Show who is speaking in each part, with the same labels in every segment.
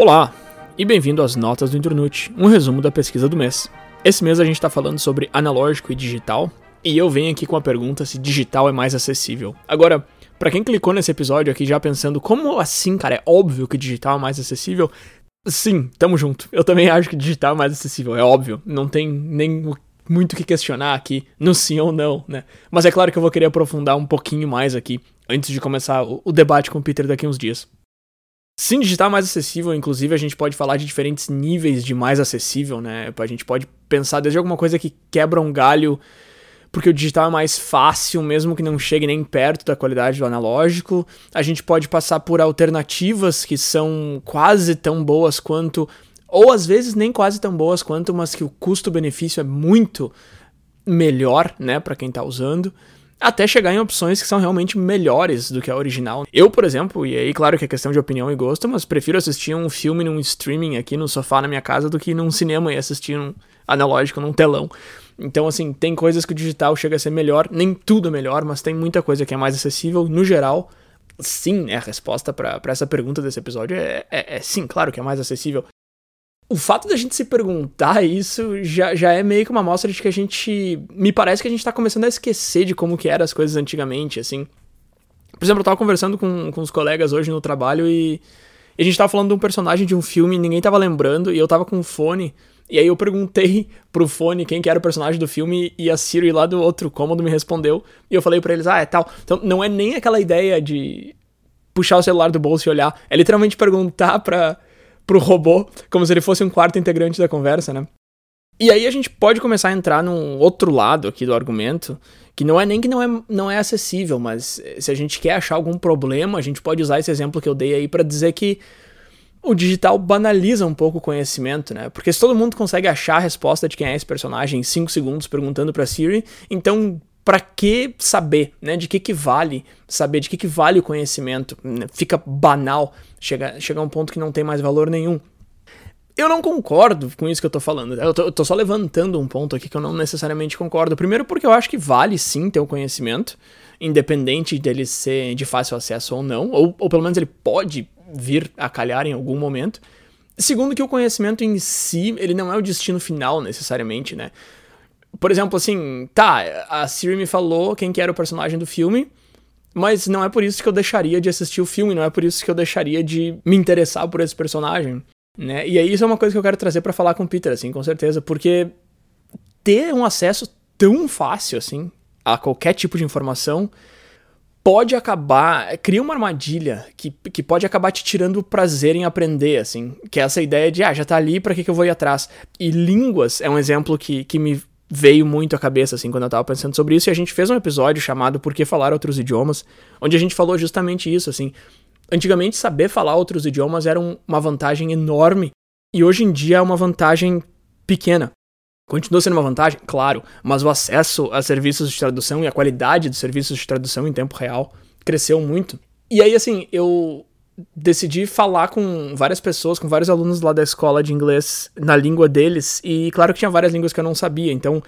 Speaker 1: Olá e bem-vindo às Notas do Internute, um resumo da pesquisa do mês. Esse mês a gente está falando sobre analógico e digital, e eu venho aqui com a pergunta se digital é mais acessível. Agora, para quem clicou nesse episódio aqui já pensando como assim, cara, é óbvio que digital é mais acessível, sim, tamo junto. Eu também acho que digital é mais acessível, é óbvio. Não tem nem muito o que questionar aqui no sim ou não, né? Mas é claro que eu vou querer aprofundar um pouquinho mais aqui antes de começar o debate com o Peter daqui uns dias. Sim, digital é mais acessível, inclusive a gente pode falar de diferentes níveis de mais acessível, né? A gente pode pensar desde alguma coisa que quebra um galho porque o digital é mais fácil, mesmo que não chegue nem perto da qualidade do analógico. A gente pode passar por alternativas que são quase tão boas quanto ou às vezes nem quase tão boas quanto, mas que o custo-benefício é muito melhor, né, para quem tá usando, até chegar em opções que são realmente melhores do que a original. Eu, por exemplo, e aí claro que é questão de opinião e gosto, mas prefiro assistir um filme num streaming aqui no sofá na minha casa do que num cinema e assistir um analógico num telão. Então, assim, tem coisas que o digital chega a ser melhor, nem tudo é melhor, mas tem muita coisa que é mais acessível. No geral, sim, né? A resposta para essa pergunta desse episódio é, é, é sim, claro que é mais acessível o fato da gente se perguntar isso já, já é meio que uma amostra de que a gente. Me parece que a gente tá começando a esquecer de como que eram as coisas antigamente, assim. Por exemplo, eu tava conversando com, com os colegas hoje no trabalho e, e a gente tava falando de um personagem de um filme, ninguém tava lembrando, e eu tava com um fone. E aí eu perguntei pro fone quem que era o personagem do filme e a Siri lá do outro cômodo me respondeu. E eu falei para eles, ah, é tal. Então não é nem aquela ideia de puxar o celular do bolso e olhar. É literalmente perguntar pra pro robô, como se ele fosse um quarto integrante da conversa, né? E aí a gente pode começar a entrar num outro lado aqui do argumento, que não é nem que não é, não é acessível, mas se a gente quer achar algum problema, a gente pode usar esse exemplo que eu dei aí para dizer que o digital banaliza um pouco o conhecimento, né? Porque se todo mundo consegue achar a resposta de quem é esse personagem em 5 segundos perguntando para Siri, então para que saber, né? De que que vale saber, de que que vale o conhecimento? Fica banal, chega, chega a um ponto que não tem mais valor nenhum. Eu não concordo com isso que eu tô falando. Eu tô, eu tô, só levantando um ponto aqui que eu não necessariamente concordo. Primeiro porque eu acho que vale sim ter o conhecimento, independente dele ser de fácil acesso ou não, ou, ou pelo menos ele pode vir a calhar em algum momento. Segundo que o conhecimento em si, ele não é o destino final necessariamente, né? Por exemplo, assim, tá, a Siri me falou quem que era o personagem do filme, mas não é por isso que eu deixaria de assistir o filme, não é por isso que eu deixaria de me interessar por esse personagem, né? E aí isso é uma coisa que eu quero trazer para falar com o Peter, assim, com certeza, porque ter um acesso tão fácil, assim, a qualquer tipo de informação pode acabar, cria uma armadilha que, que pode acabar te tirando o prazer em aprender, assim, que é essa ideia de, ah, já tá ali, pra que, que eu vou ir atrás? E línguas é um exemplo que, que me veio muito à cabeça, assim, quando eu tava pensando sobre isso, e a gente fez um episódio chamado Por que Falar Outros Idiomas, onde a gente falou justamente isso, assim. Antigamente, saber falar outros idiomas era um, uma vantagem enorme, e hoje em dia é uma vantagem pequena. Continua sendo uma vantagem, claro, mas o acesso a serviços de tradução e a qualidade dos serviços de tradução em tempo real cresceu muito. E aí, assim, eu decidi falar com várias pessoas, com vários alunos lá da escola de inglês na língua deles, e claro que tinha várias línguas que eu não sabia, então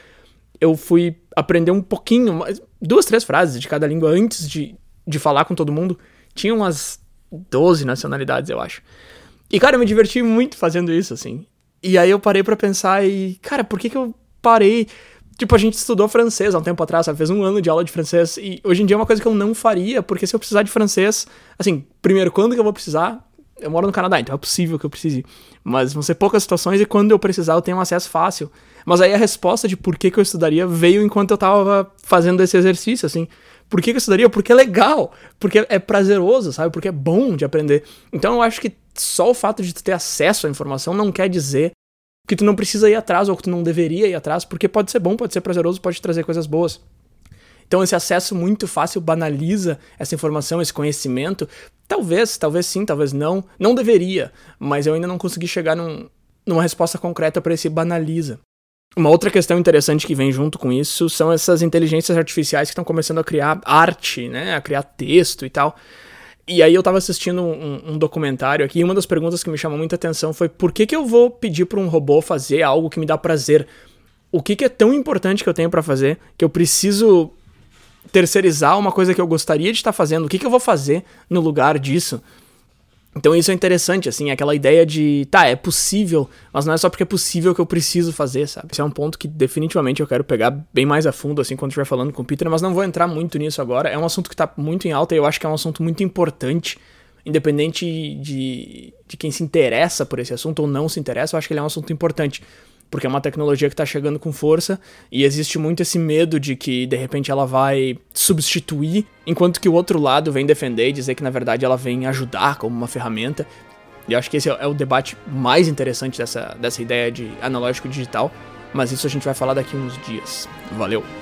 Speaker 1: eu fui aprender um pouquinho, duas, três frases de cada língua antes de, de falar com todo mundo. Tinha umas 12 nacionalidades, eu acho. E, cara, eu me diverti muito fazendo isso, assim. E aí eu parei para pensar e, cara, por que que eu parei? Tipo, a gente estudou francês há um tempo atrás, sabe? Fez um ano de aula de francês. E hoje em dia é uma coisa que eu não faria, porque se eu precisar de francês, assim, primeiro, quando que eu vou precisar? Eu moro no Canadá, então é possível que eu precise. Mas vão ser poucas situações e quando eu precisar eu tenho um acesso fácil. Mas aí a resposta de por que, que eu estudaria veio enquanto eu tava fazendo esse exercício, assim. Por que, que eu estudaria? Porque é legal, porque é prazeroso, sabe? Porque é bom de aprender. Então eu acho que só o fato de tu ter acesso à informação não quer dizer que tu não precisa ir atrás ou que tu não deveria ir atrás, porque pode ser bom, pode ser prazeroso, pode trazer coisas boas. Então esse acesso muito fácil banaliza essa informação, esse conhecimento. Talvez, talvez sim, talvez não. Não deveria, mas eu ainda não consegui chegar num, numa resposta concreta para esse banaliza. Uma outra questão interessante que vem junto com isso são essas inteligências artificiais que estão começando a criar arte, né, a criar texto e tal. E aí eu tava assistindo um, um, documentário aqui e uma das perguntas que me chamou muita atenção foi por que, que eu vou pedir para um robô fazer algo que me dá prazer? O que, que é tão importante que eu tenho para fazer que eu preciso terceirizar uma coisa que eu gostaria de estar fazendo? O que, que eu vou fazer no lugar disso? Então isso é interessante, assim, aquela ideia de, tá, é possível, mas não é só porque é possível que eu preciso fazer, sabe? Esse é um ponto que definitivamente eu quero pegar bem mais a fundo, assim, quando estiver falando com o Peter, mas não vou entrar muito nisso agora. É um assunto que tá muito em alta e eu acho que é um assunto muito importante, independente de, de quem se interessa por esse assunto ou não se interessa, eu acho que ele é um assunto importante porque é uma tecnologia que está chegando com força e existe muito esse medo de que de repente ela vai substituir, enquanto que o outro lado vem defender e dizer que na verdade ela vem ajudar como uma ferramenta. E eu acho que esse é o debate mais interessante dessa, dessa ideia de analógico digital, mas isso a gente vai falar daqui uns dias. Valeu!